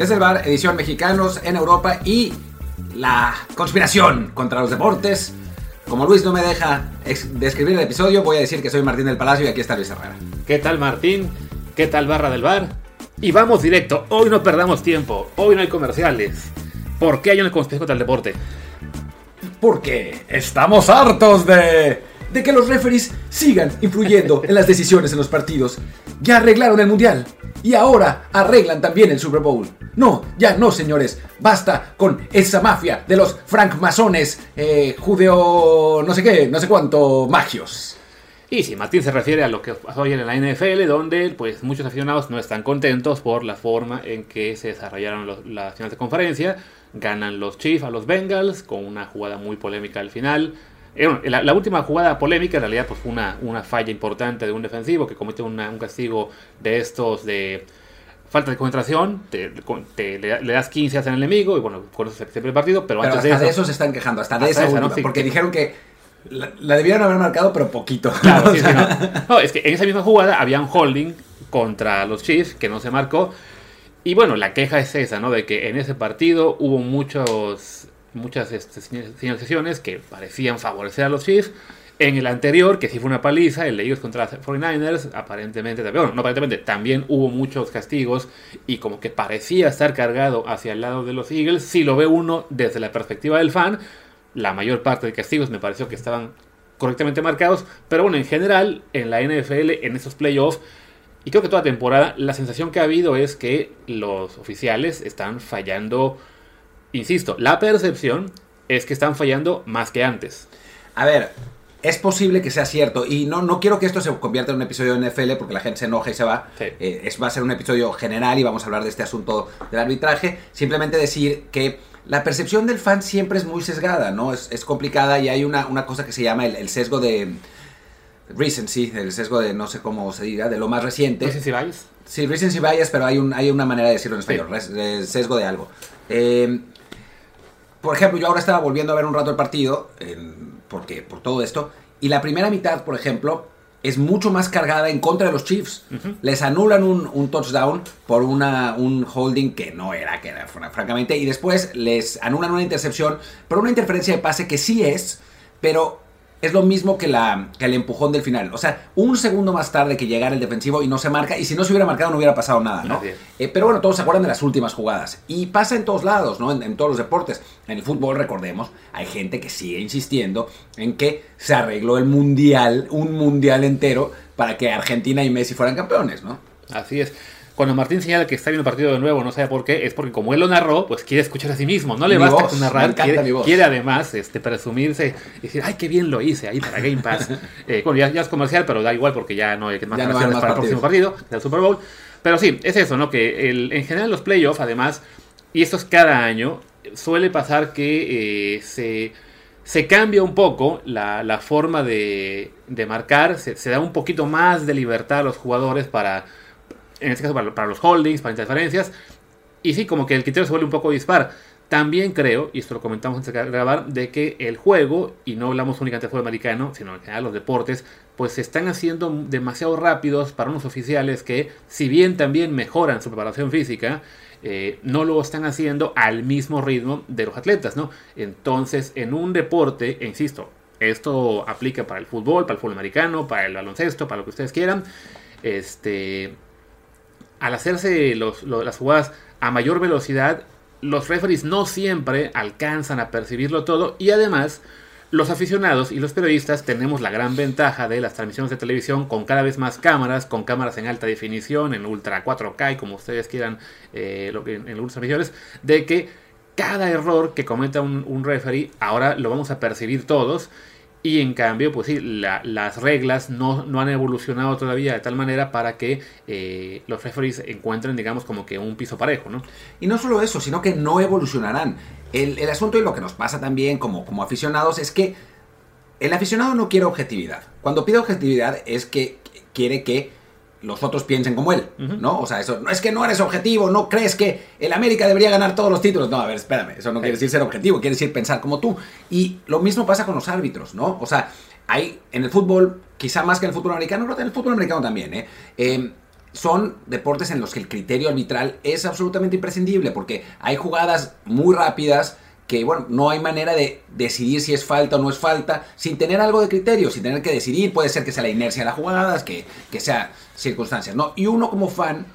Desde el bar, edición mexicanos en Europa y la conspiración contra los deportes. Como Luis no me deja describir el episodio, voy a decir que soy Martín del Palacio y aquí está Luis Herrera. ¿Qué tal Martín? ¿Qué tal Barra del Bar? Y vamos directo, hoy no perdamos tiempo, hoy no hay comerciales. ¿Por qué hay una conspiración contra el deporte? Porque estamos hartos de de que los referees sigan influyendo en las decisiones en los partidos. Ya arreglaron el Mundial y ahora arreglan también el Super Bowl. No, ya no, señores. Basta con esa mafia de los francmasones, eh, judeo, no sé qué, no sé cuánto, magios. Y si Martín se refiere a lo que pasó ayer en la NFL, donde pues muchos aficionados no están contentos por la forma en que se desarrollaron las finales de conferencia. Ganan los Chiefs a los Bengals con una jugada muy polémica al final. La, última jugada polémica en realidad pues, fue una, una falla importante de un defensivo que cometió un castigo de estos de falta de concentración, te, le, das 15 hacia el enemigo y bueno, con eso se pierde el partido, pero, antes hasta de eso, se están quejando, hasta, de esa, porque dijeron que la, debieron haber marcado, pero poquito. Claro, no. es que en esa misma jugada había un holding contra los Chiefs que no se marcó. Y bueno, la queja es esa, ¿no? De que en ese partido hubo muchos muchas este, señalizaciones que parecían favorecer a los Chiefs. En el anterior, que sí fue una paliza, el de ellos contra los 49ers, aparentemente, no aparentemente, también hubo muchos castigos y como que parecía estar cargado hacia el lado de los Eagles. Si lo ve uno desde la perspectiva del fan, la mayor parte de castigos me pareció que estaban correctamente marcados, pero bueno, en general, en la NFL, en esos playoffs, y creo que toda temporada, la sensación que ha habido es que los oficiales están fallando insisto, la percepción es que están fallando más que antes. A ver, es posible que sea cierto. Y no, no quiero que esto se convierta en un episodio de NFL porque la gente se enoja y se va. Eh, es, va a ser un episodio general y vamos a hablar de este asunto del arbitraje. Simplemente decir que la percepción del fan siempre es muy sesgada, ¿no? Es, complicada y hay una, una, cosa que se llama el, sesgo de. Recency, el sesgo de no sé cómo se diga, de lo más reciente. Recency bias. Sí, recency bias, pero hay, un, hay una manera de decirlo en español. sesgo de algo. Eh, por ejemplo, yo ahora estaba volviendo a ver un rato el partido, porque, por todo esto, y la primera mitad, por ejemplo, es mucho más cargada en contra de los Chiefs. Les anulan un, touchdown por una, un holding que no era, que era francamente, y después les anulan una intercepción por una interferencia de pase que sí es, pero es lo mismo que, la, que el empujón del final. O sea, un segundo más tarde que llegara el defensivo y no se marca, y si no se hubiera marcado no hubiera pasado nada, ¿no? Eh, pero bueno, todos se acuerdan de las últimas jugadas. Y pasa en todos lados, ¿no? En, todos los deportes. En el fútbol, recordemos, hay gente que sigue insistiendo en que se arregló el mundial, un mundial entero, para que Argentina y Messi fueran campeones, ¿no? Así es. Cuando Martín señala que está viendo el partido de nuevo, no sabe por qué, es porque como él lo narró, pues quiere escuchar a sí mismo. No le basta con narrar, quiere, además este, presumirse y decir, ay, qué bien lo hice ahí para Game Pass. eh, bueno, ya, es comercial, pero da igual porque ya no hay más ya para el próximo partido del Super Bowl. Pero sí, es eso, ¿no? Que el, en general los playoffs, además, y esto es cada año, suele pasar que eh, se se cambia un poco la, forma de, de marcar, se, se, da un poquito más de libertad a los jugadores para en este caso para, los holdings, para interferencias. Y sí, como que el criterio se vuelve un poco dispar. También creo, y esto lo comentamos antes de grabar, de que el juego, y no hablamos únicamente del fútbol americano, sino en general los deportes, pues se están haciendo demasiado rápidos para unos oficiales que, si bien también mejoran su preparación física, eh, no lo están haciendo al mismo ritmo de los atletas, ¿no? Entonces, en un deporte, e insisto, esto aplica para el fútbol, para el fútbol americano, para el baloncesto, para lo que ustedes quieran, este al hacerse las jugadas a mayor velocidad, los referees no siempre alcanzan a percibirlo todo y además los aficionados y los periodistas tenemos la gran ventaja de las transmisiones de televisión con cada vez más cámaras, con cámaras en alta definición, en ultra 4K y como ustedes quieran, eh, en, en ultra millones, de que cada error que cometa un, un referee ahora lo vamos a percibir todos y en cambio, pues sí, las reglas no, no, han evolucionado todavía de tal manera para que eh, los referees encuentren, digamos, como que un piso parejo, ¿no? Y no solo eso, sino que no evolucionarán. El, el asunto y lo que nos pasa también como, como aficionados es que el aficionado no quiere objetividad. Cuando pide objetividad es que quiere que los otros piensen como él, ¿no? O sea, eso no es que no eres objetivo, no crees que el América debería ganar todos los títulos. No, a ver, espérame, eso no quiere decir ser objetivo, quiere decir pensar como tú. Y lo mismo pasa con los árbitros, ¿no? O sea, hay en el fútbol, quizá más que en el fútbol americano, pero en el fútbol americano también, ¿eh? eh son deportes en los que el criterio arbitral es absolutamente imprescindible, porque hay jugadas muy rápidas que, bueno, no hay manera de decidir si es falta o no es falta, sin tener algo de criterio, sin tener que decidir, puede ser que sea la inercia de las jugadas, que, que sea circunstancias, ¿no? Y uno como fan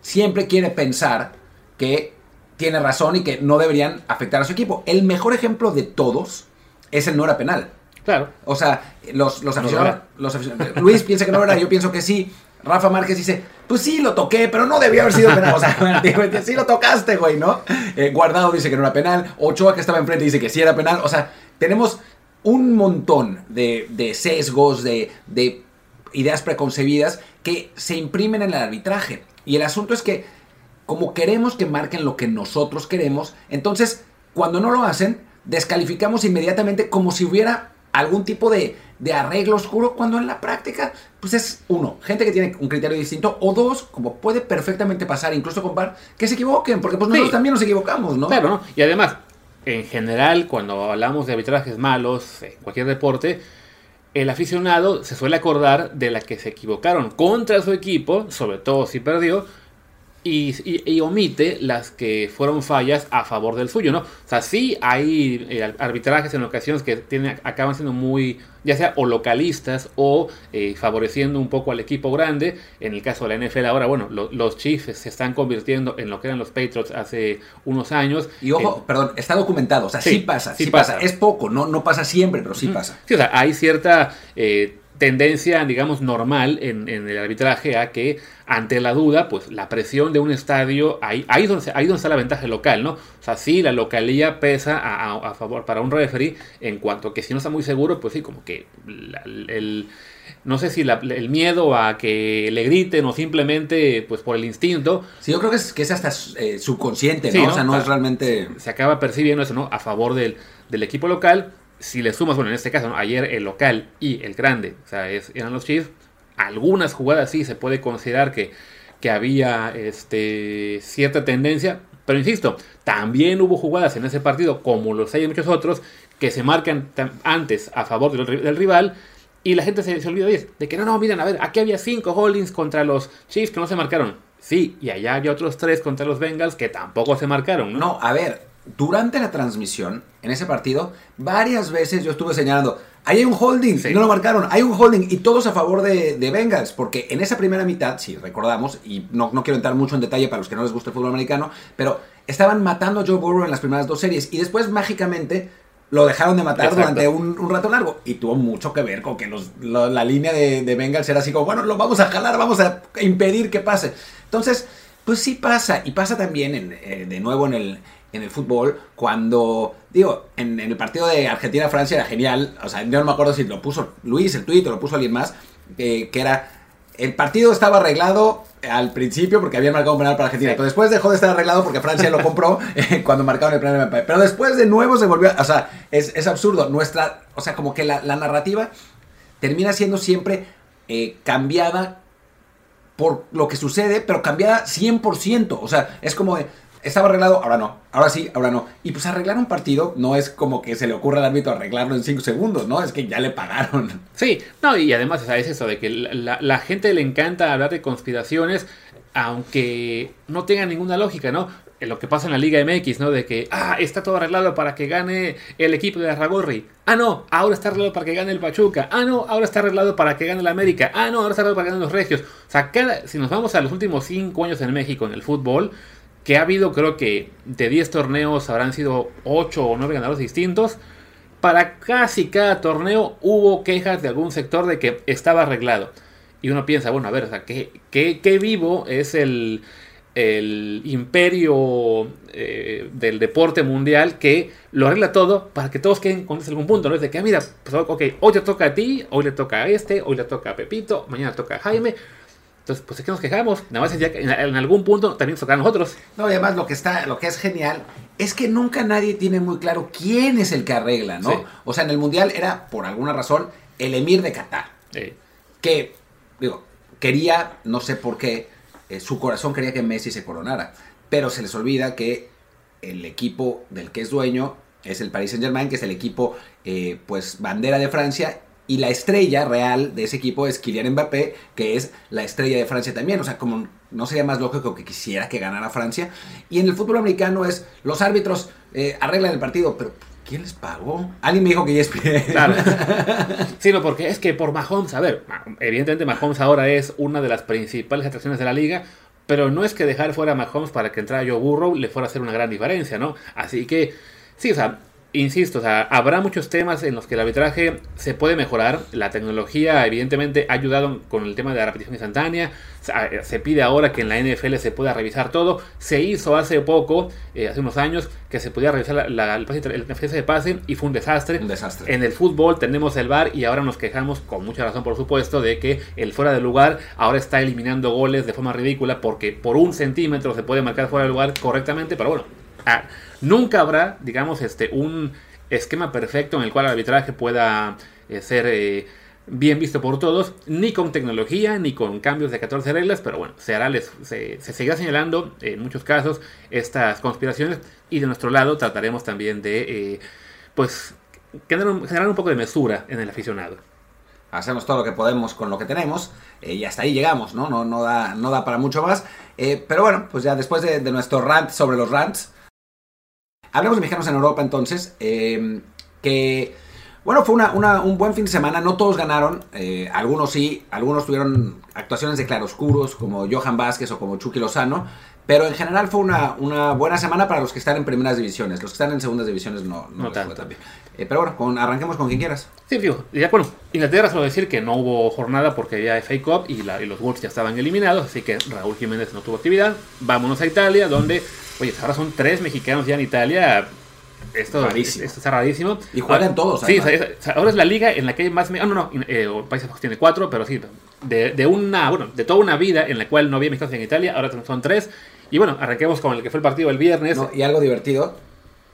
siempre quiere pensar que tiene razón y que no deberían afectar a su equipo. El mejor ejemplo de todos es el no era penal. Claro. O sea, los, los aficionados, los aficionados- Luis piensa que no era, yo pienso que sí. Rafa Márquez dice, pues sí, lo toqué, pero no debió haber sido penal. O sea, bueno, digo, sí lo tocaste, güey, ¿no? Eh, Guardado dice que no era penal. Ochoa, que estaba enfrente, dice que sí era penal. O sea, tenemos un montón de, de sesgos, de, de ideas preconcebidas que se imprimen en el arbitraje. Y el asunto es que, como queremos que marquen lo que nosotros queremos, entonces, cuando no lo hacen, descalificamos inmediatamente como si hubiera algún tipo de, de arreglo oscuro, cuando en la práctica, pues es uno, gente que tiene un criterio distinto, o dos, como puede perfectamente pasar, incluso con VAR, que se equivoquen, porque pues nosotros Sí. también nos equivocamos, ¿no? Claro, ¿no? Y además, en general, cuando hablamos de arbitrajes malos en cualquier deporte, el aficionado se suele acordar de la que se equivocaron contra su equipo, sobre todo si perdió, y, y- y omite las que fueron fallas a favor del suyo, ¿no? O sea, sí hay eh, arbitrajes en ocasiones que tienen, acaban siendo muy, ya sea o localistas o eh, favoreciendo un poco al equipo grande. En el caso de la NFL ahora, bueno, lo- los Chiefs se están convirtiendo en lo que eran los Patriots hace unos años. Y ojo, Eh, perdón, está documentado, o sea, sí, Sí, pasa, sí, pasa. Es poco, no, no pasa siempre, pero sí pasa. Sí, o sea, hay cierta eh, tendencia, digamos, normal en, en el arbitraje a que ante la duda, pues la presión de un estadio, ahí, ahí, es donde, se- ahí donde está la ventaja local, ¿no? O sea, sí, la localía pesa a, a- a favor para un referee en cuanto que si no está muy seguro, pues sí, como que la- el... No sé si la- el miedo a que le griten o simplemente, pues por el instinto, Sí, yo creo que es, que es hasta eh, subconsciente, ¿no? Sí, O sea, no O sea, es realmente... se acaba percibiendo eso, ¿no? A favor del, del equipo local. Si le sumas, bueno, en este caso, ¿no? ayer el local y el grande, o sea, es- eran los Chiefs. Algunas jugadas sí se puede considerar que, que había este, cierta tendencia, pero insisto, también hubo jugadas en ese partido, como los hay en muchos otros, que se marcan antes a favor del, ri- del rival. Y la gente se, olvida de que no, no, miren, a ver, aquí había cinco holdings contra los Chiefs que no se marcaron. Sí, y allá había otros tres contra los Bengals que tampoco se marcaron, ¿no? No, a ver, durante la transmisión, en ese partido, varias veces yo estuve señalando, ahí hay un holding, Sí. no lo marcaron, hay un holding, y todos a favor de, de Bengals, porque en esa primera mitad, si recordamos, y no, no quiero entrar mucho en detalle para los que no les gusta el fútbol americano, pero estaban matando a Joe Burrow en las primeras dos series, y después mágicamente lo dejaron de matar Exacto. durante un, un rato largo, y tuvo mucho que ver con que los- lo- la línea de, de Bengals era así como, bueno, lo vamos a jalar, vamos a impedir que pase. Entonces, pues sí pasa, y pasa también en, eh, de nuevo en el, en el fútbol, cuando, digo, en, el partido de Argentina-Francia era genial, o sea, yo no me acuerdo si lo puso Luis, el tuit, o lo puso alguien más, que era, el partido estaba arreglado al principio porque habían marcado un penal para Argentina, pero después dejó de estar arreglado porque Francia lo compró eh, cuando marcaron el empate. Pero después de nuevo se volvió, o sea, es, es absurdo. Nuestra, o sea, como que la, la narrativa termina siendo siempre eh, cambiada por lo que sucede, pero cambiada 100%. O sea, es como de, estaba arreglado, ahora no, ahora sí, ahora no. Y pues arreglar un partido no es como que se le ocurra al árbitro arreglarlo en 5 segundos, ¿no? Es que ya le pagaron. Sí, no, y además es eso de que la, la- la gente le encanta hablar de conspiraciones, aunque no tenga ninguna lógica, ¿no? Lo que pasa en la Liga MX, ¿no? De que, ah, está todo arreglado para que gane el equipo de Arragorri. Ah, no, ahora está arreglado para que gane el Pachuca. Ah, no, ahora está arreglado para que gane el América. Ah, no, ahora está arreglado para que ganen los Regios. O sea, cada, si nos vamos a los últimos cinco años en México en el fútbol, que ha habido, creo que de 10 torneos habrán sido 8 o 9 ganadores distintos. Para casi cada torneo hubo quejas de algún sector de que estaba arreglado. Y uno piensa, bueno, a ver, o sea, ¿qué, qué- qué vivo es el, el imperio eh, del deporte mundial que lo arregla todo para que todos queden con algún punto? ¿no? Es de que, ah, mira, pues, ok, hoy te toca a ti, hoy le toca a este, hoy le toca a Pepito, mañana toca a Jaime. Entonces, pues, ¿de qué nos quejamos? Nada más ya en, en algún punto también nos toca a nosotros. No, y además lo que está, lo que es genial es que nunca nadie tiene muy claro quién es el que arregla, ¿no? Sí. O sea, en el Mundial era, por alguna razón, el emir de Qatar. Eh, que, digo, quería, no sé por qué, eh, su corazón quería que Messi se coronara, pero se les olvida que el equipo del que es dueño es el Paris Saint Germain, que es el equipo, eh, pues, bandera de Francia, y la estrella real de ese equipo es Kylian Mbappé, que es la estrella de Francia también. O sea, como no sería más lógico que quisiera que ganara Francia. Y en el fútbol americano es, los árbitros eh, arreglan el partido, pero ¿quién les pagó? Alguien me dijo que ya es Claro. sí, no, porque es que por Mahomes, a ver, evidentemente Mahomes ahora es una de las principales atracciones de la liga, pero no es que dejar fuera a Mahomes para que entrara Joe Burrow le fuera a hacer una gran diferencia, ¿no? Así que, sí, o sea, insisto, o sea, habrá muchos temas en los que el arbitraje se puede mejorar. La tecnología, evidentemente, ha ayudado con el tema de la repetición instantánea. Se pide ahora que en la NFL se pueda revisar todo. Se hizo hace poco, eh, hace unos años, que se podía revisar la, la, el, de pase y fue un desastre. Un desastre. En el fútbol tenemos el VAR y ahora nos quejamos, con mucha razón, por supuesto, de que el fuera de lugar ahora está eliminando goles de forma ridícula porque por un centímetro se puede marcar fuera de lugar correctamente, pero bueno. Ah, Nunca habrá, digamos, este, un esquema perfecto en el cual el arbitraje pueda eh, ser eh, bien visto por todos, ni con tecnología, ni con cambios de 14 reglas, pero bueno, se, hará, se, se seguirá señalando en muchos casos estas conspiraciones y de nuestro lado trataremos también de, eh, pues, generar un, poco de mesura en el aficionado. Hacemos todo lo que podemos con lo que tenemos y hasta ahí llegamos, ¿no? No, no, da, no da para mucho más. pero bueno, pues ya después de, de nuestro rant sobre los rants, Hablemos de mexicanos en Europa entonces, em, que bueno, fue un buen fin de semana, no todos ganaron, eh, algunos sí, algunos tuvieron actuaciones de claroscuros como Johan Vázquez o como Chucky Lozano, pero en general fue una, una, buena semana para los que están en primeras divisiones, los que están en segundas divisiones no, no, tanto. Eh, pero bueno, con, arranquemos con quien quieras. Sí, fijo. Ya, bueno, Inglaterra solo decir que no hubo jornada porque había FA Cup y, y los Wolves ya estaban eliminados, así que Raúl Jiménez no tuvo actividad. Vámonos a Italia, donde Oye, ahora son tres mexicanos ya en Italia. Esto, esto está rarísimo. Y juegan todos. Sí, ahora es la liga en la que hay más. Ah, no, no, eh, Países Bajos tiene cuatro, pero sí, de, de, una, bueno, de toda una vida en la cual no había mexicanos en Italia, ahora son tres. Y bueno, arranquemos con el que fue el partido el viernes. y algo divertido: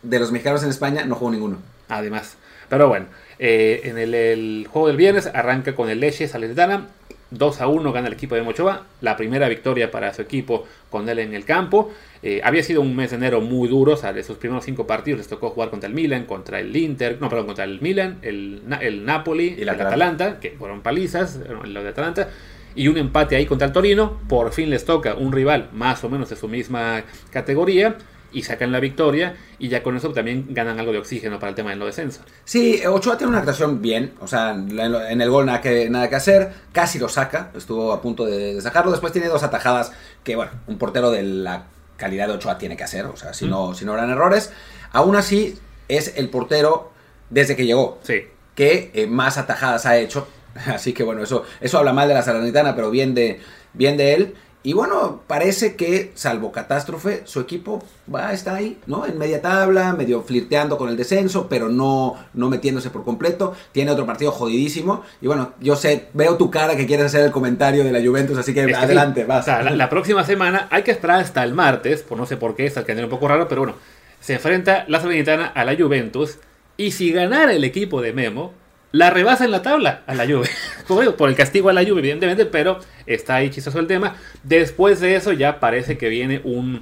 de los mexicanos en España no jugó ninguno. Además. Pero bueno, eh, en el, el, juego del viernes arranca con el Leche Salernitana. 2 a 1 gana el equipo de Mochoa, la primera victoria para su equipo con él en el campo. Eh, había sido un mes de enero muy duro, o sea, de sus primeros cinco partidos les tocó jugar contra el Milan, contra el Inter, no, perdón, contra el Milan, el, el Napoli, y la el Atalanta, que fueron palizas, lo de Atalanta, y un empate ahí contra el Torino. Por fin les toca un rival más o menos de su misma categoría y sacan la victoria y ya con eso también ganan algo de oxígeno para el tema del no descenso. Sí, Ochoa tiene una actuación bien, o sea, en el gol nada que, nada que hacer, casi lo saca, estuvo a punto de, sacarlo, después tiene dos atajadas que, bueno, un portero de la calidad de Ochoa tiene que hacer, o sea, si, no, si no eran errores, aún así es el portero desde que llegó. Sí. Que eh, más atajadas ha hecho. Así que bueno, eso, eso habla mal de la Salernitana, pero bien de, bien de él. Y bueno, parece que, salvo catástrofe, su equipo va a estar ahí, ¿no? En media tabla, medio flirteando con el descenso, pero no, no metiéndose por completo. Tiene otro partido jodidísimo. Y bueno, yo sé, veo tu cara que quieres hacer el comentario de la Juventus, así que adelante, vas. O sea, la, próxima semana hay que esperar hasta el martes, por no sé por qué, está quedando un poco raro, pero bueno, se enfrenta la Salernitana a la Juventus. Y si ganara el equipo de Memo, la rebasa en la tabla a la Juve. por el castigo a la Juve, evidentemente, pero está ahí chistoso el tema. Después de eso ya parece que viene un,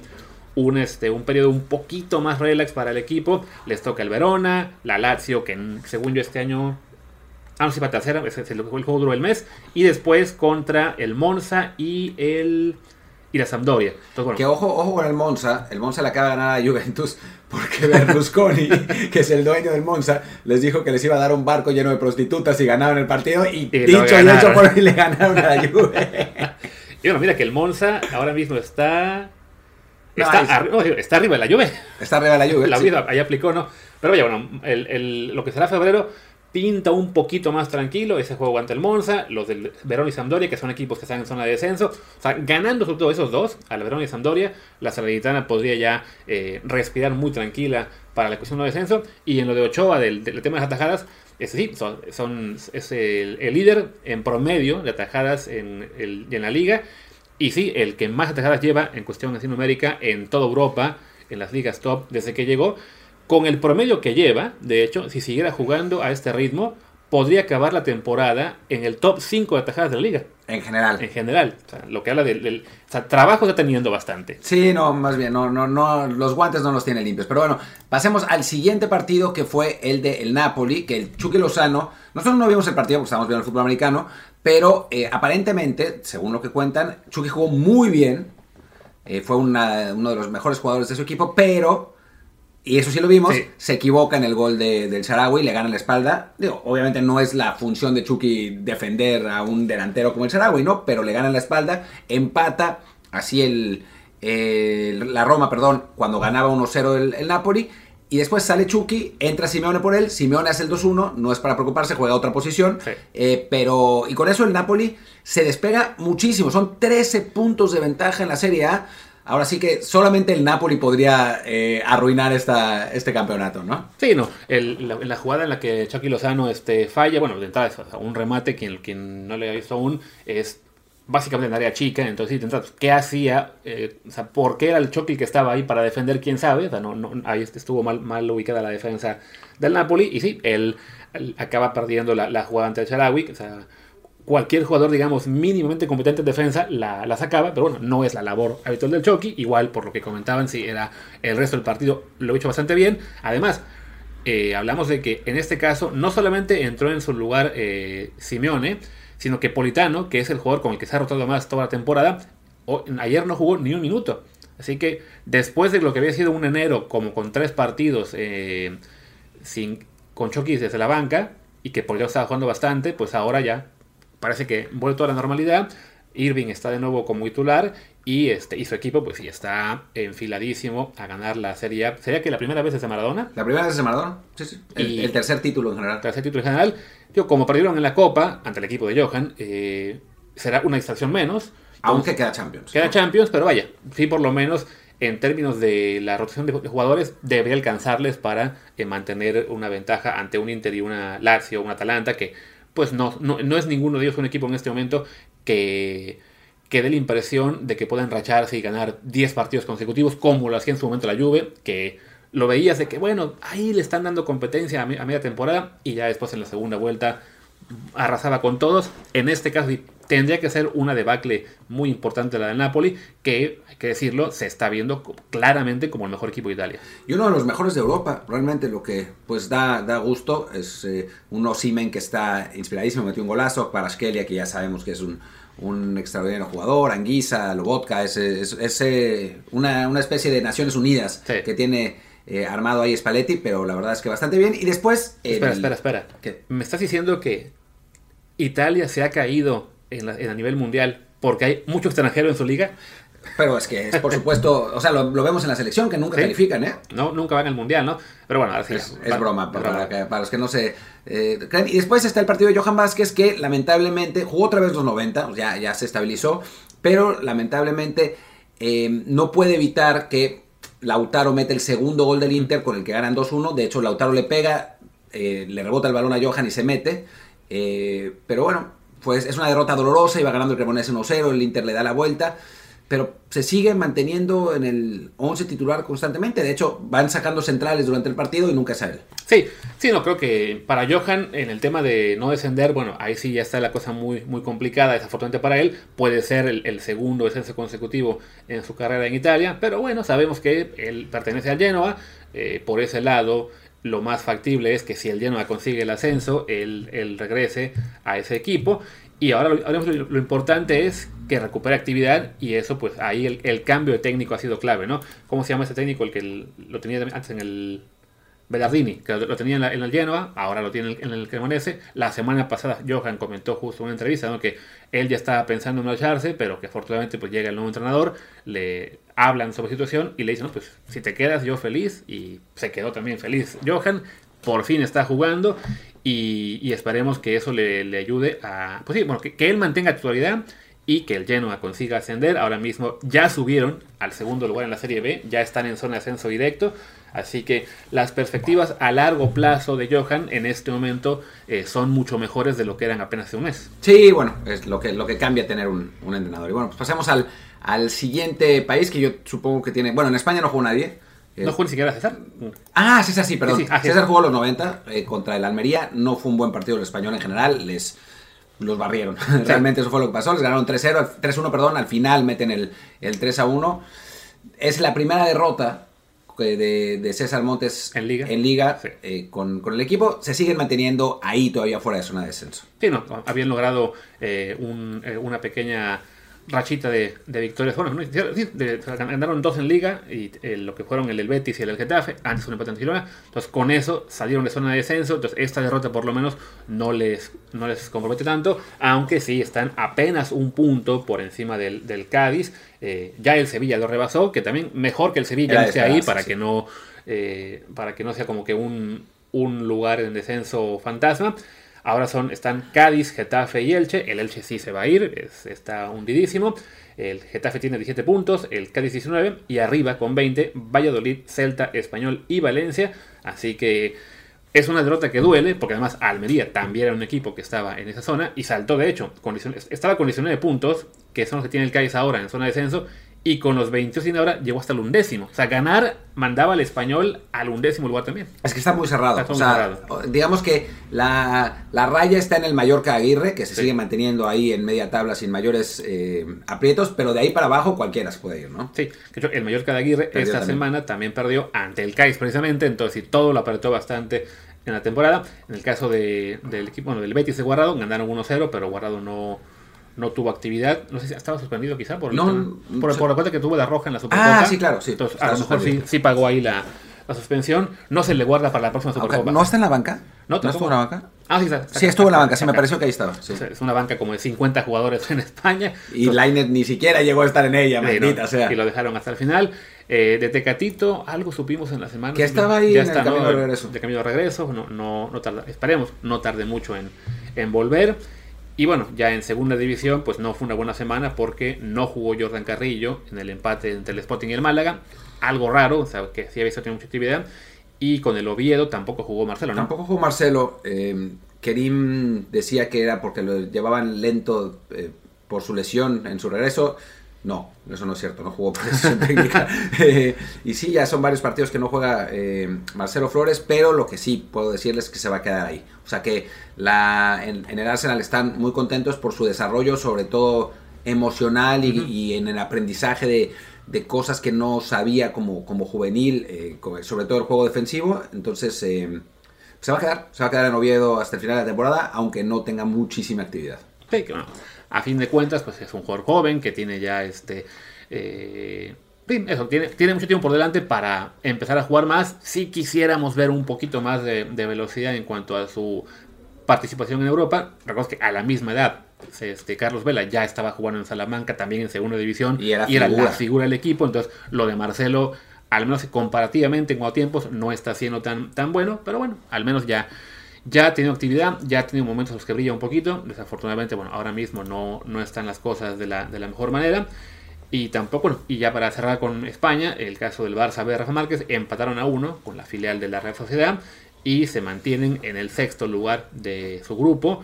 un, este, un periodo un poquito más relax para el equipo. Les toca el Verona, la Lazio, que según yo este año... Ah, no, sí, para tercera, ese es el, el juego duró el mes. Y después contra el Monza y el y la Sampdoria. Que ojo, ojo con el Monza. El Monza le acaba de ganar a Juventus porque Berlusconi, que es el dueño del Monza, les dijo que les iba a dar un barco lleno de prostitutas y ganaron el partido. Y, dicho y hecho por ahí le ganaron a la Juve. y bueno, mira que el Monza ahora mismo está. Está, está, arriba de la Juve. Está arriba de la Juve. La vida ahí aplicó, ¿no? Pero vaya, bueno, el, el, lo que será febrero pinta un poquito más tranquilo ese juego ante el Monza, los del Verón y Sampdoria, que son equipos que están en zona de descenso. O sea, ganando sobre todo esos dos, al Verón y Sampdoria, la Salernitana podría ya eh, respirar muy tranquila para la cuestión de descenso. Y en lo de Ochoa, del, tema de las atajadas, es, sí, son, es el, líder en promedio de atajadas en, el, en la liga. Y sí, el que más atajadas lleva en cuestión así numérica en toda Europa, en las ligas top, desde que llegó con el promedio que lleva, de hecho, si siguiera jugando a este ritmo, podría acabar la temporada en el top 5 de atajadas de la liga. En general. En general. O sea, lo que habla del, del o sea, trabajo está teniendo bastante. Sí, no, más bien, no, no, no, los guantes no los tiene limpios. Pero bueno, pasemos al siguiente partido que fue el de el Napoli, que el Chucky Lozano, nosotros no vimos el partido porque estábamos viendo el fútbol americano, pero eh, aparentemente, según lo que cuentan, Chucky jugó muy bien, eh, fue una, uno de los mejores jugadores de su equipo, pero y eso sí lo vimos, Sí. se equivoca en el gol de- del Sarawi, le gana la espalda. Digo, obviamente no es la función de Chucky defender a un delantero como el Sarawi, ¿no? Pero le gana la espalda, empata, así el, la Roma, perdón, cuando ganaba 1-0 el, el Napoli. Y después sale Chucky, entra Simeone por él, Simeone hace el 2-1, no es para preocuparse, juega otra posición. Sí. Eh, pero, y con eso el Napoli se despega muchísimo, son 13 puntos de ventaja en la Serie A. Ahora sí que solamente el Napoli podría eh, arruinar esta, este campeonato, ¿no? Sí, no. El- la, jugada en la que Chucky Lozano este, falla, bueno, de entrada un remate, quien, quien no le ha visto aún, es básicamente en área chica. Entonces, de entrada, ¿qué hacía? Eh, o sea, ¿por qué era el Chucky que estaba ahí para defender? ¿Quién sabe? O sea, no, no, ahí estuvo mal, mal ubicada la defensa del Napoli. Y sí, él, él acaba perdiendo la, la jugada ante el Sharawi. O sea, cualquier jugador, digamos, mínimamente competente en defensa la, la sacaba, pero bueno, no es la labor habitual del Chucky. Igual, por lo que comentaban, sí, era el resto del partido lo ha hecho bastante bien. Además, eh, hablamos de que en este caso no solamente entró en su lugar eh, Simeone, sino que Politano, que es el jugador con el que se ha rotado más toda la temporada, ayer no jugó ni un minuto. Así que después de lo que había sido un enero como con tres partidos eh, sin, con Chucky desde la banca y que Politano estaba jugando bastante, pues ahora ya parece que vuelve toda la normalidad. Irving está de nuevo como titular y, este, y su equipo pues sí está enfiladísimo a ganar la Serie A. ¿Sería que la primera vez desde Maradona? La primera vez de Maradona, sí, sí. El, Y- el tercer título en general. tercer título general. Digo, como perdieron en la Copa ante el equipo de Johan, eh, será una distracción menos. Aunque queda Champions. Queda ¿no? Champions, pero vaya, sí por lo menos en términos de la rotación de jugadores debería alcanzarles para eh, mantener una ventaja ante un Inter y una Lazio, un Atalanta, que pues no, no, no es ninguno de ellos un equipo en este momento que, que dé la impresión de que pueda enracharse y ganar 10 partidos consecutivos como lo hacía en su momento la Juve, que lo veías de que bueno, ahí le están dando competencia a, me- a media temporada y ya después en la segunda vuelta arrasaba con todos. En este caso tendría que ser una debacle muy importante la del Napoli, que hay que decirlo, se está viendo claramente como el mejor equipo de Italia. Y uno de los mejores de Europa, realmente lo que pues da, da gusto es eh, un Osimen que está inspiradísimo, metió un golazo, para que ya sabemos que es un, un extraordinario jugador, Anguisa, Lobotka, es, es, es, eh, una, una especie de Naciones Unidas Sí. que tiene eh, armado ahí Spalletti, pero la verdad es que bastante bien. Y después... el- Espera, espera, espera. ¿Qué? ¿Me estás diciendo que Italia se ha caído en, la- en a nivel mundial porque hay mucho extranjero en su liga? Pero es que es por supuesto, o sea, lo, lo vemos en la selección, que nunca Sí. califican, ¿eh? No, nunca van al mundial, ¿no? Pero bueno. Es, broma, para, broma. que- para los que no se eh, creen. Y después está el partido de Johan Vázquez, que lamentablemente jugó otra vez los 90, ya, ya se estabilizó, pero lamentablemente eh, no puede evitar que Lautaro mete el segundo gol del Inter con el que ganan 2-1. De hecho, Lautaro le pega, eh, le rebota el balón a Johan y se mete. Eh, pero bueno, pues es una derrota dolorosa, iba ganando el Cremonese 1-0, el Inter le da la vuelta. Pero se sigue manteniendo en el 11 titular constantemente. De hecho, van sacando centrales durante el partido y nunca él. Sí, sí, no, creo que para Johan en el tema de no descender, bueno, ahí sí ya está la cosa muy, muy complicada, desafortunadamente para él. Puede ser el, el segundo descenso consecutivo en su carrera en Italia, pero bueno, sabemos que él pertenece al Genoa. eh, por ese lado, lo más factible es que si el Genoa consigue el ascenso, él, él regrese a ese equipo. Y ahora, lo, lo, importante es que recupere actividad y eso, pues ahí el, el cambio de técnico ha sido clave, ¿no? ¿Cómo se llama ese técnico? El que lo tenía antes en el Bellardini, que lo, tenía en, la- en el Genoa, ahora lo tiene en el Cremonese. La semana pasada Johan comentó justo en una entrevista ¿no? que él ya estaba pensando en marcharse, pero que afortunadamente pues llega el nuevo entrenador, le hablan sobre situación y le dicen, no, pues si te quedas yo feliz y se quedó también feliz Johan, por fin está jugando y, y esperemos que eso le, le ayude a, pues sí, bueno, que, que él mantenga titularidad y que el Genoa consiga ascender. Ahora mismo ya subieron al segundo lugar en la Serie B, ya están en zona de ascenso directo. Así que las perspectivas a largo plazo de Johan en este momento eh, son mucho mejores de lo que eran apenas hace un mes. Sí, bueno, es lo que, lo que cambia tener un, un entrenador. Y bueno, pues pasemos al, al siguiente país que yo supongo que tiene. Bueno, en España no jugó nadie. No jugó ni siquiera César. Ah, César sí, perdón. Sí, sí, ah, sí. César jugó los 90 eh, contra el Almería. No fue un buen partido el español en general. Les los barrieron. Realmente eso fue lo que pasó. Les ganaron 3-0, 3-1, perdón. Al final meten el, el 3-1. Es la primera derrota de, de César Montes En Liga. Liga, Sí. eh, con, con el equipo. Se siguen manteniendo ahí todavía fuera de zona de descenso. Sí, no, habían logrado eh, un, eh, una pequeña rachita de, de victorias. Bueno, de- ganaron dos en liga y eh, lo que fueron el del Betis y el del Getafe, antes un empate en Girona. Entonces con eso salieron de zona de descenso. Entonces esta derrota por lo menos no les, no les compromete tanto, aunque sí están apenas un punto por encima del, del Cádiz. Eh, ya el Sevilla lo rebasó, que también mejor que el Sevilla no esté ahí para sí. que no eh, para que no sea como que un, un lugar en descenso fantasma. Ahora son, están Cádiz, Getafe y Elche. El Elche sí se va a ir, es- está hundidísimo. El Getafe tiene 17 puntos, el Cádiz 19 y arriba con 20 Valladolid, Celta, Español y Valencia. Así que es una derrota que duele, porque además Almería también era un equipo que estaba en esa zona y saltó de hecho. con 19 estaba con 19 puntos, que son los que tiene el Cádiz ahora en zona de descenso, y con los 22 y ahora llegó hasta el undécimo. O sea, ganar mandaba al español al undécimo lugar también. Es que está muy cerrado. Está o sea, cerrado. digamos que la, la raya está en el Mallorca Aguirre, que se Sí. sigue manteniendo ahí en media tabla sin mayores eh, aprietos, pero de ahí para abajo cualquiera se puede ir, ¿no? Sí, de hecho, el Mallorca de Aguirre Perdió esta también. semana también perdió ante el Cádiz precisamente, entonces sí, todo lo apretó bastante en la temporada. En el caso de- del equipo, bueno, del Betis de Guardado, ganaron 1-0, pero Guardado no, no tuvo actividad. No sé si estaba suspendido quizá por, el No, tema- por, por la cuenta que tuvo la roja en la Supercopa. Ah, sí, claro, sí, Entonces, a lo mejor sí, pagó ahí la, la suspensión. No se le guarda para la próxima Supercopa. ¿No está en la banca? No, ¿No estuvo en la banca? Ah, sí, está, está Sí, estuvo en la banca, sí, me pareció que ahí estaba. sí. Es- una banca como de 50 jugadores en España. Y Lainez ni siquiera llegó a estar en ella, Sí, maldita no, sea. Y lo dejaron hasta el final. Eh, de Tecatito, algo supimos en la semana. Que estaba ahí en el camino de regreso. De camino de regreso. No, no, no tarda, esperemos, no tarde mucho en, en volver. Y bueno, ya en segunda división, pues no fue una buena semana porque no jugó Jordan Carrillo en el empate entre el Sporting y el Málaga. Algo raro, o sea, que sí había tiene mucha actividad. Y con el Oviedo tampoco jugó Marcelo, ¿no? Tampoco jugó Marcelo. eh, Kerim decía que era porque lo llevaban lento eh, por su lesión en su regreso. No, eso no es cierto, no jugó por decisión técnica. Eh, y sí, ya son varios partidos que no juega eh, Marcelo Flores, pero lo que sí puedo decirles es que se va a quedar ahí. O sea que la, en, en el Arsenal están muy contentos por su desarrollo, sobre todo emocional y, en el aprendizaje de, de cosas que no sabía como, como juvenil, eh, sobre todo el juego defensivo. Entonces, se va a quedar, se va a quedar en Oviedo hasta el final de la temporada, aunque no tenga muchísima actividad. Bueno, a fin de cuentas, pues es un jugador joven que tiene ya este. eh, eso, tiene, tiene mucho tiempo por delante para empezar a jugar más. Si quisiéramos ver un poquito más de, de velocidad en cuanto a su participación en Europa, recuerdo que a la misma edad, este, Carlos Vela ya estaba jugando en Salamanca, también en segunda división, Y era la figura. del equipo. Entonces, lo de Marcelo, al menos comparativamente en cuatro tiempos, no está siendo tan, tan bueno, pero bueno, al menos ya ya ha tenido actividad, ya ha tenido momentos en los que brilla un poquito. Desafortunadamente, bueno, ahora mismo no, no están las cosas de la, de la mejor manera. Y tampoco, y ya para cerrar con España, el caso del Barça B de Rafa Márquez, empataron a uno con la filial de la Real Sociedad y se mantienen en el sexto lugar de su grupo.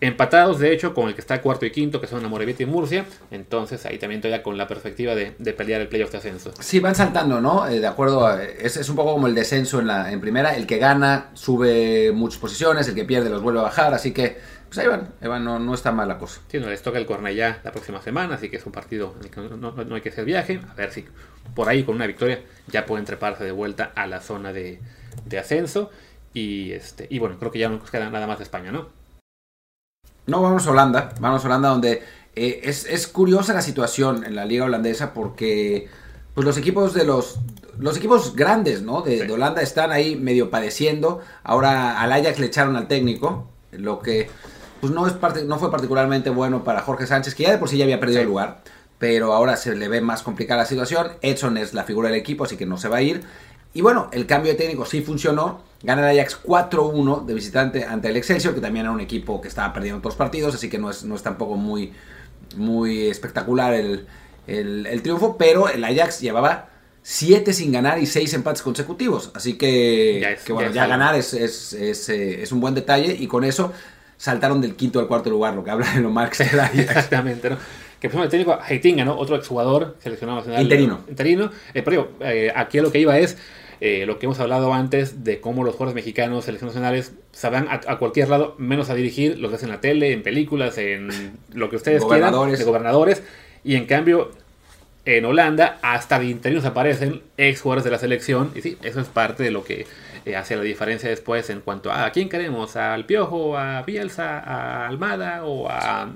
Empatados, de hecho, con el que está cuarto y quinto, que son Amorebieta y Murcia. Entonces, ahí también todavía con la perspectiva de, de pelear el playoff de ascenso. Sí, van saltando, ¿no? Eh, de acuerdo, a- es, es un poco como el descenso en, la, en primera. El que gana sube muchas posiciones, el que pierde los vuelve a bajar, así que pues ahí van, ahí van, no, no está mal la cosa. Sí, no, les toca el Cornellá la próxima semana, así que es un partido en el que no, no- no hay que hacer viaje. A ver si por ahí con una victoria ya pueden treparse de vuelta a la zona de, de ascenso. Y este y bueno, creo que ya no nos queda nada más de España, ¿no? No, vamos a Holanda, vamos a Holanda donde eh, es, es curiosa la situación en la liga holandesa porque pues los equipos de los los equipos grandes, ¿no? De, Sí. de Holanda están ahí medio padeciendo. Ahora al Ajax le echaron al técnico, lo que pues no es parte, no fue particularmente bueno para Jorge Sánchez, que ya de por sí ya había perdido Sí. el lugar, pero ahora se le ve más complicada la situación. Edson es la figura del equipo, así que no se va a ir. Y bueno, el cambio de técnico sí funcionó. Gana el Ajax 4-1 de visitante ante el Excelsior, que también era un equipo que estaba perdiendo todos los partidos, así que no es, no es tampoco muy, muy espectacular el, el- el triunfo, pero el Ajax llevaba 7 sin ganar y 6 empates consecutivos. Así que, Ya es- que bueno, ya ganar es, es, es, eh, es un buen detalle y con eso saltaron del quinto al cuarto lugar, lo que habla de lo mal que Ajax. Exactamente, ¿no? que puso el técnico Heitinga, ¿no? Otro exjugador seleccionado nacional. Interino. Interino. Eh, pero eh, aquí lo que iba es eh, lo que hemos hablado antes de cómo los jugadores mexicanos, selecciones nacionales, sabrán a, a, cualquier lado, menos a dirigir, los ves en la tele, en películas, en lo que ustedes quieran, de gobernadores. Y en cambio, en Holanda, hasta de interinos aparecen ex jugadores de la selección. Y sí, eso es parte de lo que eh, hace la diferencia después en cuanto a, a quién queremos, al Piojo, a Bielsa, a Almada o a...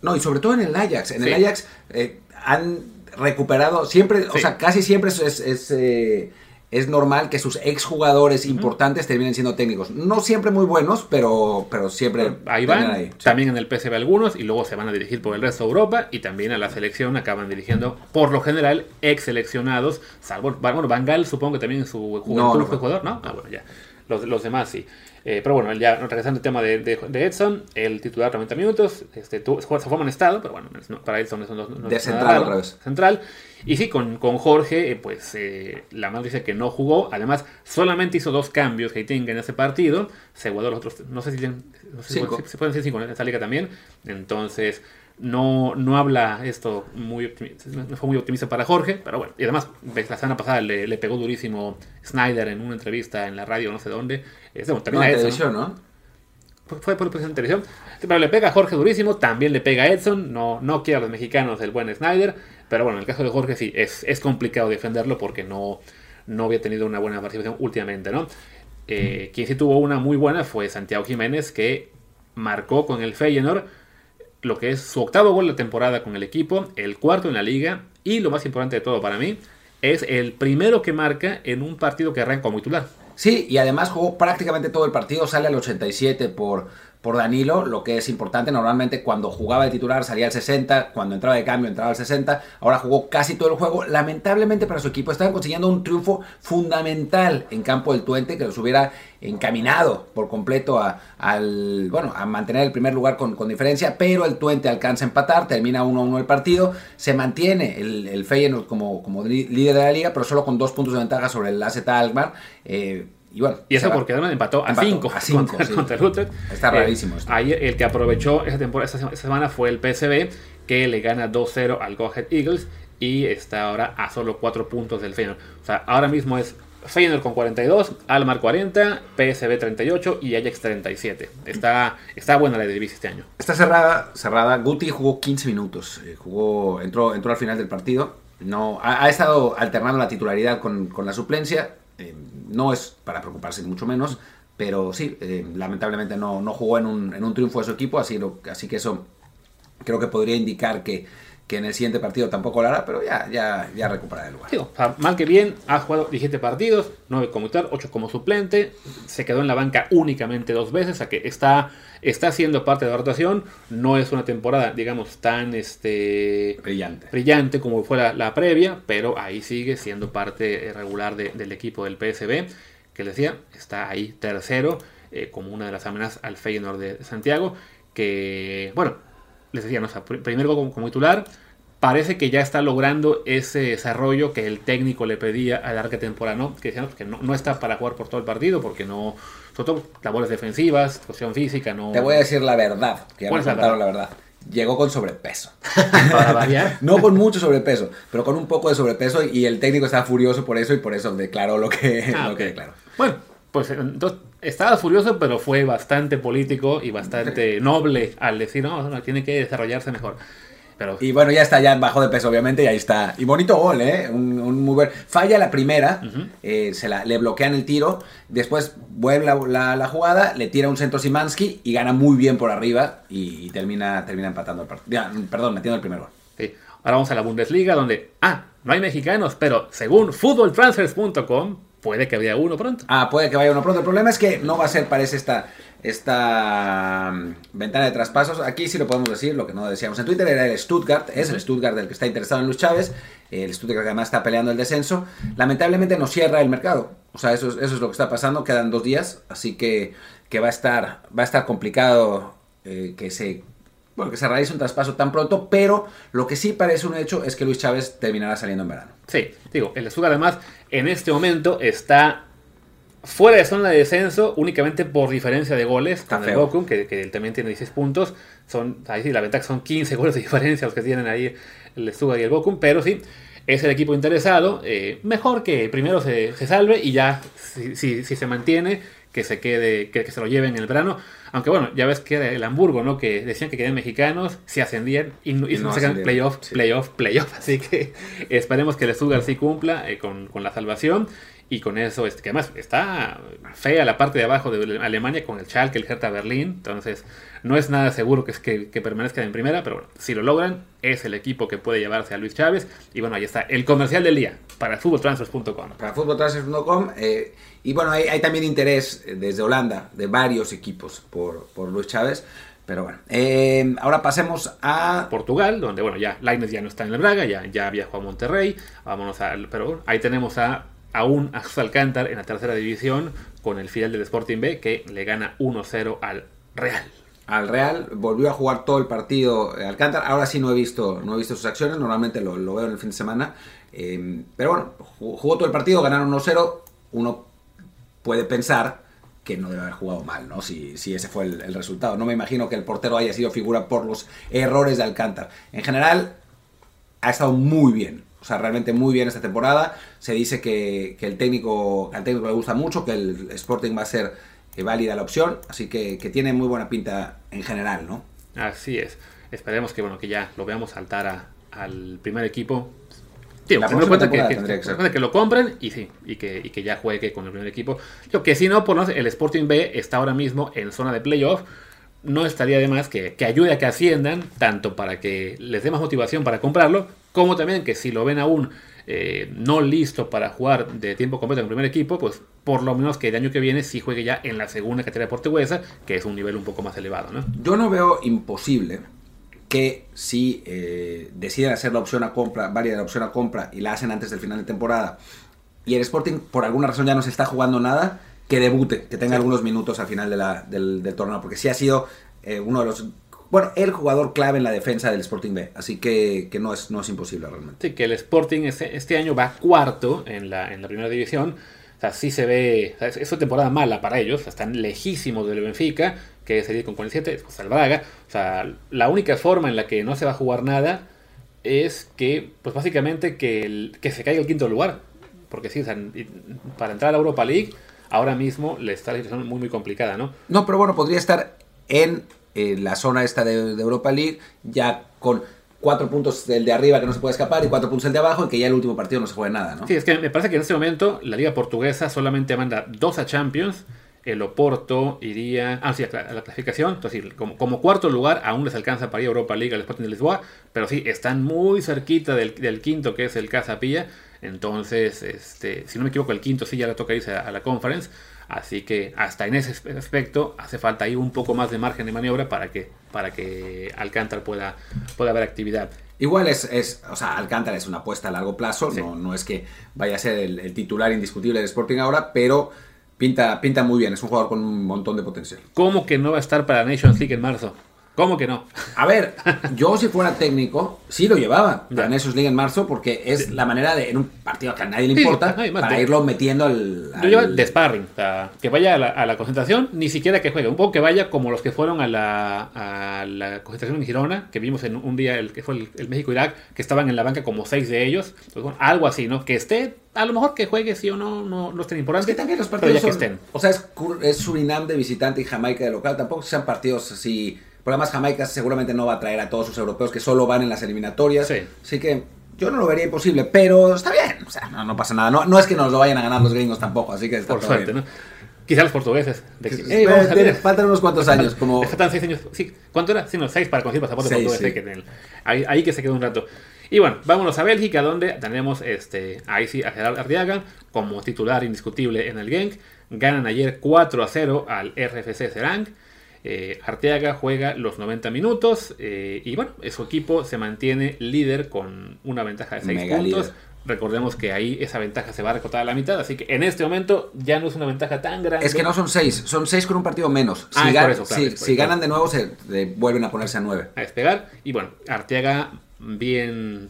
No, y sobre todo en el Ajax. En sí. el Ajax eh, han recuperado, siempre, sí. o sea, casi siempre es... es, es eh, es normal que sus exjugadores importantes terminen siendo técnicos. No siempre muy buenos, pero, pero siempre ahí van. Ahí. Sí. También en el PSV algunos y luego se van a dirigir por el resto de Europa y también a la selección acaban dirigiendo, por lo general, ex seleccionados, salvo, bueno, Van Gaal supongo que también en su juventud no, no, fue jugador, ¿no? Ah, bueno, ya. Los, los demás sí. Eh, pero bueno, ya regresando al tema de, de, de, Edson, el titular 90 minutos, este, tu, se fue estado, pero bueno, para Edson eso no, no de central otra vez. Central. Y sí, con, con Jorge, eh, pues eh, la mano dice que no jugó. Además, solamente hizo dos cambios Heiting en ese partido. Se guardó los otros. No sé si, no sé si, si, pueden decir cinco en esta liga también. Entonces, no, no habla esto muy no fue muy optimista para Jorge, pero bueno, y además la semana pasada le, le pegó durísimo Snyder en una entrevista en la radio, no sé dónde. Es, no, a Edson, televisión, ¿no? Fue, fue por en televisión. Pero le pega a Jorge durísimo, también le pega a Edson, no, no quiere a los mexicanos el buen Snyder, pero bueno, en el caso de Jorge sí, es, es complicado defenderlo porque no, no había tenido una buena participación últimamente, ¿no? Eh, quien sí tuvo una muy buena fue Santiago Jiménez, que marcó con el Feyenoord lo que es su octavo gol de temporada con el equipo, el cuarto en la liga y lo más importante de todo para mí, es el primero que marca en un partido que arranca como titular. Sí, y además jugó prácticamente todo el partido, sale al 87 por, por Danilo, lo que es importante. Normalmente cuando jugaba de titular salía al 60, cuando entraba de cambio entraba al 60. Ahora jugó casi todo el juego. Lamentablemente para su equipo estaban consiguiendo un triunfo fundamental en campo del Tuente que los hubiera encaminado por completo a, bueno, a mantener el primer lugar con, diferencia, pero el Tuente alcanza a empatar, termina 1-1 el partido, se mantiene el, el Feyenoord como, como líder de la liga, pero solo con dos puntos de ventaja sobre el AZ Alkmaar. Eh, y bueno, y eso porque además empató a 5 contra, sí. contra, el Utrecht. Está rarísimo. Eh, ahí el que aprovechó esa, temporada, esa, semana fue el PSV, que le gana 2-0 al Go Ahead Eagles y está ahora a solo 4 puntos del Feyenoord. O sea, ahora mismo es Feyenoord con 42, Almar 40, PSV 38 y Ajax 37. Está, está buena la división este año. Está cerrada, cerrada. Guti jugó 15 minutos. Eh, jugó, entró, entró al final del partido. No, ha, ha estado alternando la titularidad con, con la suplencia. Eh, no es para preocuparse ni mucho menos, pero sí, eh, lamentablemente no, no jugó en un, en un, triunfo de su equipo, así, lo, así que eso creo que podría indicar que, que en el siguiente partido tampoco lo hará, pero ya, ya, ya recuperará el lugar. Sí, o sea, mal que bien, ha jugado 17 partidos, 9 como tal, 8 como suplente, se quedó en la banca únicamente dos veces, o sea que está, está siendo parte de la rotación, no es una temporada, digamos, tan este, brillante. brillante como fue la, la previa, pero ahí sigue siendo parte regular de, del equipo del PSB, que les decía, está ahí tercero, eh, como una de las amenazas al Feyenoord de Santiago, que, bueno, les decía, no, o sea, primer gol como, como, titular, parece que ya está logrando ese desarrollo que el técnico le pedía a larga temporada, ¿no? Que decíamos que no, no, está para jugar por todo el partido, porque no, sobre todo labores defensivas, cuestión física, no... Te voy a decir la verdad, que ya me contaron la verdad. Llegó con sobrepeso. Para variar. no con mucho sobrepeso, pero con un poco de sobrepeso y el técnico estaba furioso por eso y por eso declaró lo que, ah, lo okay. que declaró. Bueno, pues entonces estaba furioso, pero fue bastante político y bastante noble al decir, no, no tiene que desarrollarse mejor. Pero... Y bueno, ya está, ya bajó de peso, obviamente, y ahí está. Y bonito gol, ¿eh? Un, un muy buen... Falla la primera, uh -huh. eh, se la, le bloquean el tiro, después vuelve la, la, la, jugada, le tira un centro Simansky y gana muy bien por arriba y, y termina, termina empatando el partido. Perdón, metiendo el primer gol. Sí. Ahora vamos a la Bundesliga, donde, ah, no hay mexicanos, pero según footballtransfers.com, puede que vaya uno pronto. Ah, puede que vaya uno pronto. El problema es que no va a ser, parece, esta, esta um, ventana de traspasos. Aquí sí lo podemos decir, lo que no decíamos en Twitter era el Stuttgart, es el Stuttgart del que está interesado en Luis Chávez, el Stuttgart que además está peleando el descenso. Lamentablemente no cierra el mercado. O sea, eso, eso es lo que está pasando, quedan dos días, así que, que va, a estar, va a estar complicado eh, que se bueno, que se realice un traspaso tan pronto, pero lo que sí parece un hecho es que Luis Chávez terminará saliendo en verano. Sí, digo, el Stuttgart además en este momento está fuera de zona de descenso, únicamente por diferencia de goles Está con el feo. Bochum, que, que también tiene 16 puntos. Son, ahí sí, la ventaja son 15 goles de diferencia los que tienen ahí el Stuttgart y el Bochum, pero sí, es el equipo interesado. eh, mejor que primero se, se salve y ya, si, si- si se mantiene, que se quede, que, que se lo lleven en el verano. Aunque bueno, ya ves que era el Hamburgo, ¿no? Que decían que querían mexicanos, se ascendían y, no- y Y no sacan playoff, sí. playoff, playoff. Así que esperemos que el Stuttgart sí cumpla eh, con, con la salvación. Y con eso, este, que además está fea la parte de abajo de Alemania con el Schalke, el Hertha Berlín. Entonces, no es nada seguro que, es que, que permanezcan en primera, pero bueno, si lo logran, es el equipo que puede llevarse a Luis Chávez. Y bueno, ahí está el comercial del día para futboltransfers.com. para futboltransfers.com. eh, y bueno, hay, hay también interés eh, desde Holanda de varios equipos por, por Luis Chávez. Pero bueno, eh, ahora pasemos a... Portugal, donde bueno, ya Lainez ya no está en el Braga, ya, ya viajó a Monterrey. Vámonos al. Pero bueno, ahí tenemos a aún a Jesús Alcántar en la tercera división con el filial del Sporting B que le gana 1-0 al Real. al Real, volvió a jugar todo el partido eh, Alcántara. Ahora sí no he visto, no he visto sus acciones, normalmente lo, lo veo en el fin de semana. Eh, pero bueno, jugó, jugó todo el partido, ganaron 1-0. Uno puede pensar que no debe haber jugado mal, ¿no? Si, si ese fue el, resultado. No me imagino que el portero haya sido figura por los errores de Alcántara. En general, ha estado muy bien. O sea, realmente muy bien esta temporada. Se dice que, que el técnico, al técnico le gusta mucho, que el Sporting va a ser eh, válida la opción. Así que, que tiene muy buena pinta en general, ¿no? Así es. Esperemos que bueno que ya lo veamos saltar al primer equipo. Tío, teniendo en cuenta que, lo compren y sí, y que, y que ya juegue con el primer equipo. Lo que si no, por no, el Sporting B está ahora mismo en zona de playoff. No estaría de más que, que ayude a que asciendan, tanto para que les dé más motivación para comprarlo, como también que si lo ven aún eh, no listo para jugar de tiempo completo en el primer equipo, pues por lo menos que el año que viene sí juegue ya en la segunda categoría portuguesa, que es un nivel un poco más elevado, ¿no? Yo no veo imposible que si eh, deciden hacer la opción a compra, válida la opción a compra y la hacen antes del final de temporada y el Sporting por alguna razón ya no se está jugando nada, que debute, que tenga Sí. algunos minutos al final de la- del, del torneo, porque sí ha sido eh, uno de los, bueno, el jugador clave en la defensa del Sporting B, así que, que no, es, no es imposible realmente. Sí, que el Sporting este, este año va cuarto en la, en la primera división. O sea, sí se ve. o sea, es, una temporada mala para ellos. están lejísimos del Benfica, que es con 47, después el Braga. O sea, la única forma en la que no se va a jugar nada es que, pues básicamente, que, el- que se caiga el quinto lugar. Porque sí, o sea, y- para entrar a la Europa League, ahora mismo le está la situación muy, muy complicada, ¿no? No, pero bueno, podría estar en eh, la zona esta de, de Europa League, ya con cuatro puntos del de arriba que no se puede escapar y cuatro puntos del de abajo, y que ya el último partido no se juegue nada, ¿no? Sí, es que me parece que en este momento la Liga Portuguesa solamente manda dos a Champions. El Oporto iría ah, sí, a la, clasificación. Entonces, sí, como, como cuarto lugar, aún les alcanza para ir a Europa League al Sporting de Lisboa. Pero sí, están muy cerquita del, del quinto, que es el Casa Pilla. Entonces, este, si no me equivoco, el quinto sí ya le toca irse a, a la conference. Así que hasta en ese aspecto hace falta ahí un poco más de margen de maniobra para que, para que Alcántara pueda, pueda haber actividad. Igual es, es, o sea, Alcántara es una apuesta a largo plazo, Sí. no, no es que vaya a ser el, el titular indiscutible del Sporting ahora, pero pinta, pinta muy bien, es un jugador con un montón de potencial. ¿Cómo que no va a estar para Nations League en marzo? ¿Cómo que no? A ver, yo si fuera técnico, sí lo llevaba para Nations League en marzo, porque es la manera de, en un partido que a nadie le importa, para irlo metiendo al... Yo llevo al- de sparring, o sea, que vaya a la, a la concentración, ni siquiera que juegue, un poco que vaya como los que fueron a la, a la concentración en Girona, que vimos en un día el que fue el, el México-Irak, que estaban en la banca como seis de ellos, pues bueno, algo así, ¿no? Que esté, a lo mejor que juegue sí o no, no, no es tan Es importante, que también los partidos que estén. O sea, es, es Surinam de visitante y Jamaica de local. Tampoco sean partidos así. Por además, Jamaica seguramente no va a traer a todos sus europeos que solo van en las eliminatorias. Sí. Así que yo no lo vería imposible, pero está bien. O sea, no, no pasa nada. No, no es que nos lo vayan a ganar los gringos tampoco, así que está Por todo suerte, bien. ¿no? Quizá los portugueses. de que, Que- "Ey, vamos a tiene- ver". faltan unos cuantos años, como- faltan seis años. Sí, ¿cuánto era? Sí, no, seis para conseguir pasaporte Seis, portugués. sí. que el- ahí, ahí que se quedó un rato. Y bueno, vámonos a Bélgica, donde tenemos este, ahí sí a Gerard Ardiaga como titular indiscutible en el Genk. Ganan ayer 4 a 0 al RFC Serang. Eh, Arteaga juega los 90 minutos eh, y bueno, su equipo se mantiene líder con una ventaja de 6 Mega puntos. líder. Recordemos que ahí esa ventaja se va a recortar a la mitad, así que en este momento ya no es una ventaja tan grande. Es que no son seis, son seis con un partido menos. Si, Ah, es gan- por eso, claro, si- ganan de nuevo, se vuelven a ponerse a nueve. a despegar. Y bueno, Arteaga bien.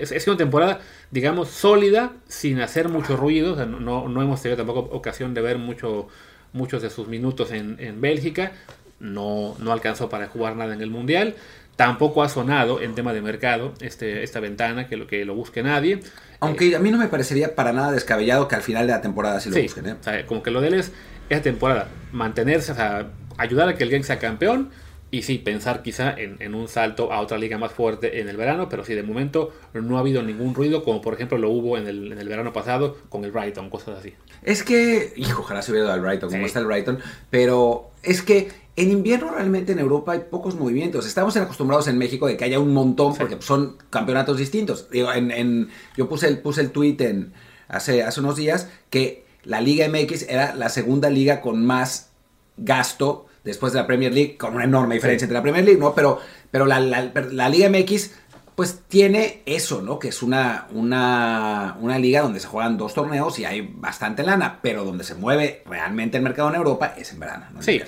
es, una temporada, digamos, sólida, sin hacer mucho ruido. no, no, hemos tenido tampoco ocasión de ver mucho, muchos de sus minutos en, en Bélgica. No, no alcanzó para jugar nada en el Mundial. Tampoco ha sonado en tema de mercado este, esta ventana, que lo, que lo busque nadie. Aunque a mí no me parecería para nada descabellado que al final de la temporada sí lo busquen. ¿eh? como que lo de él es esta temporada, mantenerse, o sea, ayudar a que el Genk sea campeón y sí, pensar quizá en, un salto a otra liga más fuerte en el verano, pero sí, de momento no ha habido ningún ruido, como por ejemplo lo hubo en el, en el verano pasado con el Brighton, cosas así. Es que, hijo, ojalá se hubiera dado al Brighton, como está el Brighton, pero es que en invierno realmente en Europa hay pocos movimientos. Estamos acostumbrados en México de que haya un montón porque son campeonatos distintos. Digo, en, yo puse el, puse el tweet en, hace, hace unos días que la Liga MX era la segunda liga con más gasto después de la Premier League, con una enorme diferencia entre la Premier League, ¿no? Pero, pero la, la Liga MX pues tiene eso, ¿no? Que es una, una, una, liga donde se juegan dos torneos y hay bastante lana, pero donde se mueve realmente el mercado en Europa es en verano. ¿no? Sí,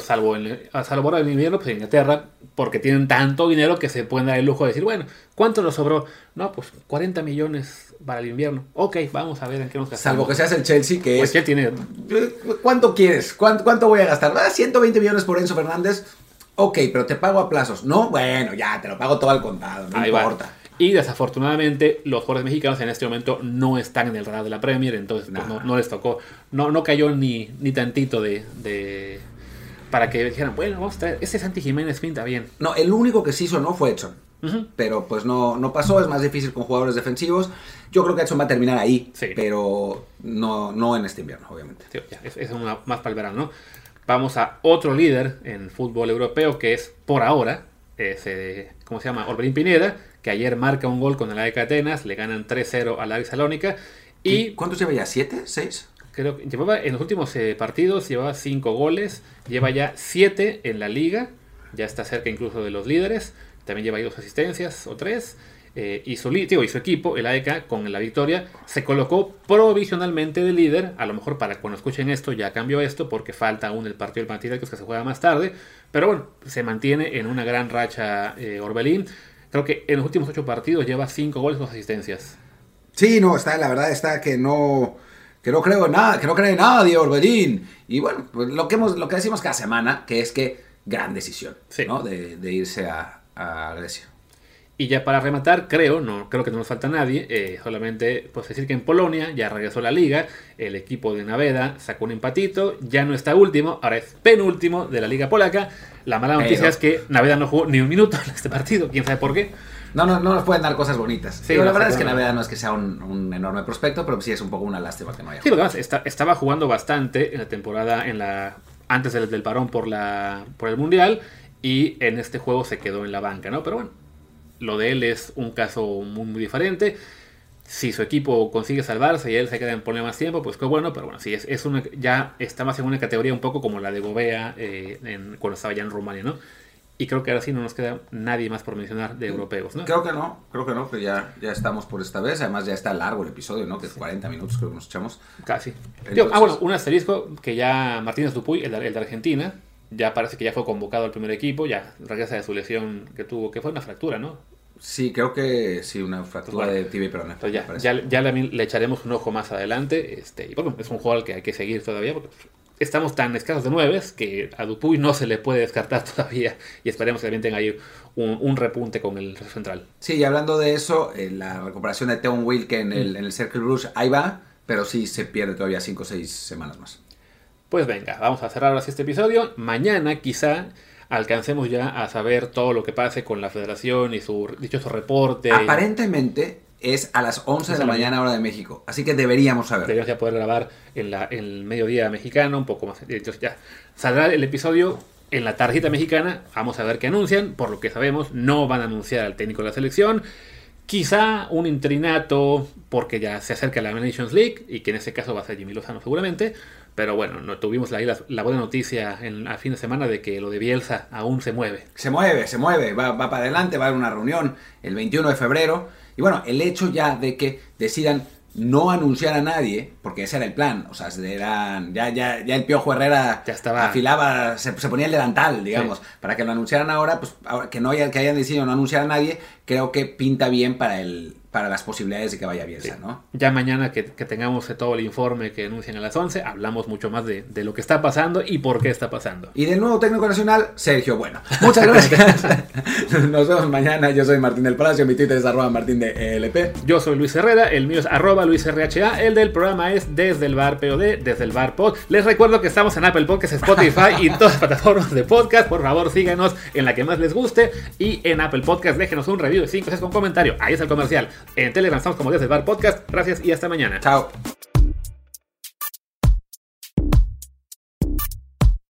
salvo, en, salvo ahora en invierno, pues Inglaterra, porque tienen tanto dinero que se pueden dar el lujo de decir, bueno, ¿cuánto nos sobró? No, pues 40 millones para el invierno. Ok, vamos a ver en qué nos gastamos. Salvo que seas el Chelsea, que pues es... tiene... ¿Cuánto quieres? ¿Cuánto, ¿Cuánto voy a gastar? ¿120 ah, millones por Enzo Fernández? Ok, pero te pago a plazos. No, bueno, ya, te lo pago todo al contado, no importa. Y desafortunadamente los jugadores mexicanos en este momento no están en el radar de la Premier, entonces pues, no, les tocó, no, no cayó ni, ni tantito de, de, para que dijeran, bueno, vamos a traer, ese Santi Jiménez pinta bien. No, el único que sí hizo no fue Edson. Pero pues no, no pasó, es más difícil con jugadores defensivos. Yo creo que Edson va a terminar ahí, pero no, no en este invierno, obviamente. es, es más para el verano, ¿no? Vamos a otro líder en fútbol europeo que es por ahora, ese, ¿cómo se llama? Orbelín Pineda, que ayer marca un gol con el AEK Atenas, le ganan 3-0 a la Salónica. Y, ¿Cuántos lleva ya? ¿Siete? ¿Seis? Creo que llevaba en los últimos eh, partidos llevaba 5 goles, lleva ya 7 en la liga, ya está cerca incluso de los líderes, también lleva ahí dos asistencias o tres. Eh, y, su, y su equipo, el AEK, con la victoria, se colocó provisionalmente de líder. A lo mejor para cuando escuchen esto ya cambió esto porque falta aún el partido del Panathinaikos que se juega más tarde. Pero bueno, se mantiene en una gran racha eh, Orbelín. Creo que en los últimos ocho partidos lleva cinco goles o asistencias. Sí, no, está, la verdad está que no, que no creo en nada, que no cree en nadie Orbelín. Y bueno, pues lo que, hemos, lo que decimos cada semana, que es que gran decisión ¿no? de, irse a, a Grecia. Y ya para rematar, creo, no creo que no nos falta nadie, eh, solamente pues decir que en Polonia ya regresó la liga, el equipo de Naveda sacó un empatito, ya no está último, ahora es penúltimo de la liga polaca. La mala noticia es que Naveda no jugó ni un minuto en este partido, quién sabe por qué. No, no, no nos pueden dar cosas bonitas. Sí, la verdad es que Naveda no es que sea un, enorme prospecto, pero sí es un poco una lástima que no haya. Sí, porque además estaba jugando bastante en la temporada, en la antes del, del parón por, la, por el Mundial, y en este juego se quedó en la banca, ¿no? Pero bueno, lo de él es un caso muy, muy diferente. Si su equipo consigue salvarse y él se queda en poner más tiempo, pues qué bueno, pero bueno, sí, es, es una, ya está más en una categoría un poco como la de Gobea eh, cuando estaba ya en Rumania, ¿no? Y creo que ahora sí no nos queda nadie más por mencionar de europeos, ¿no? Creo que no, creo que no, que ya, ya estamos por esta vez. Además ya está largo el episodio, ¿no? Que es 40 minutos creo que nos echamos. Casi. ah, bueno, un asterisco que ya Martínez Dupuy, el, el de Argentina, ya parece que ya fue convocado al primer equipo, ya regresa de su lesión que tuvo, que fue una fractura, ¿no? Sí, creo que sí, una fractura pues de tibia y peroné. ya, ya, ya le, echaremos un ojo más adelante. Este, y bueno, es un juego al que hay que seguir todavía, porque estamos tan escasos de nueves que a Dupuy no se le puede descartar todavía y esperemos que también tenga ahí un, repunte con el central. Sí, y hablando de eso, eh, la recuperación de Teon Wilke en el, mm. en el Circle Rouge, ahí va, pero sí se pierde todavía 5 o 6 semanas más. Pues venga, vamos a cerrar así este episodio. Mañana quizá alcancemos ya a saber todo lo que pase con la federación y su dichoso reporte. Aparentemente es a las 11 de la mañana hora de México, así que deberíamos saber. Deberíamos ya poder grabar en, la, el mediodía mexicano, un poco más. Entonces ya saldrá el episodio en la tarjeta mexicana, vamos a ver qué anuncian, por lo que sabemos no van a anunciar al técnico de la selección. Quizá un interinato porque ya se acerca la Nations League y que en ese caso va a ser Jimmy Lozano seguramente. Pero bueno, no tuvimos ahí la, buena noticia en, a fin de semana de que lo de Bielsa aún se mueve. Se mueve, se mueve, va, para adelante, va a haber una reunión el 21 de febrero. Y bueno, el hecho ya de que decidan no anunciar a nadie, porque ese era el plan, o sea, eran, ya, ya, ya el Piojo Herrera Ya estaba. afilaba, se, se ponía el delantal, digamos, para que lo anunciaran ahora, pues ahora que no que hayan decidido no anunciar a nadie, creo que pinta bien para el para las posibilidades de que vaya Bielsa, ¿no? Ya mañana que, que tengamos todo el informe que anuncian a las 11, hablamos mucho más de, de lo que está pasando y por qué está pasando. Y del nuevo técnico nacional, Sergio Bueno. Muchas gracias. Nos vemos mañana. Yo soy Martín del Palacio. Mi Twitter es arroba martín de ELP. Yo soy Luis Herrera, el mío es arroba luisrha, el del programa es desde el bar POD, desde el bar pod. Les recuerdo que estamos en Apple Podcasts, Spotify y todas las plataformas de podcast. Por favor, síganos en la que más les guste y en Apple Podcasts déjenos un review de 5 con comentario. Ahí es el comercial. En Telegram estamos como desde el bar podcast. Gracias y hasta mañana. Chao.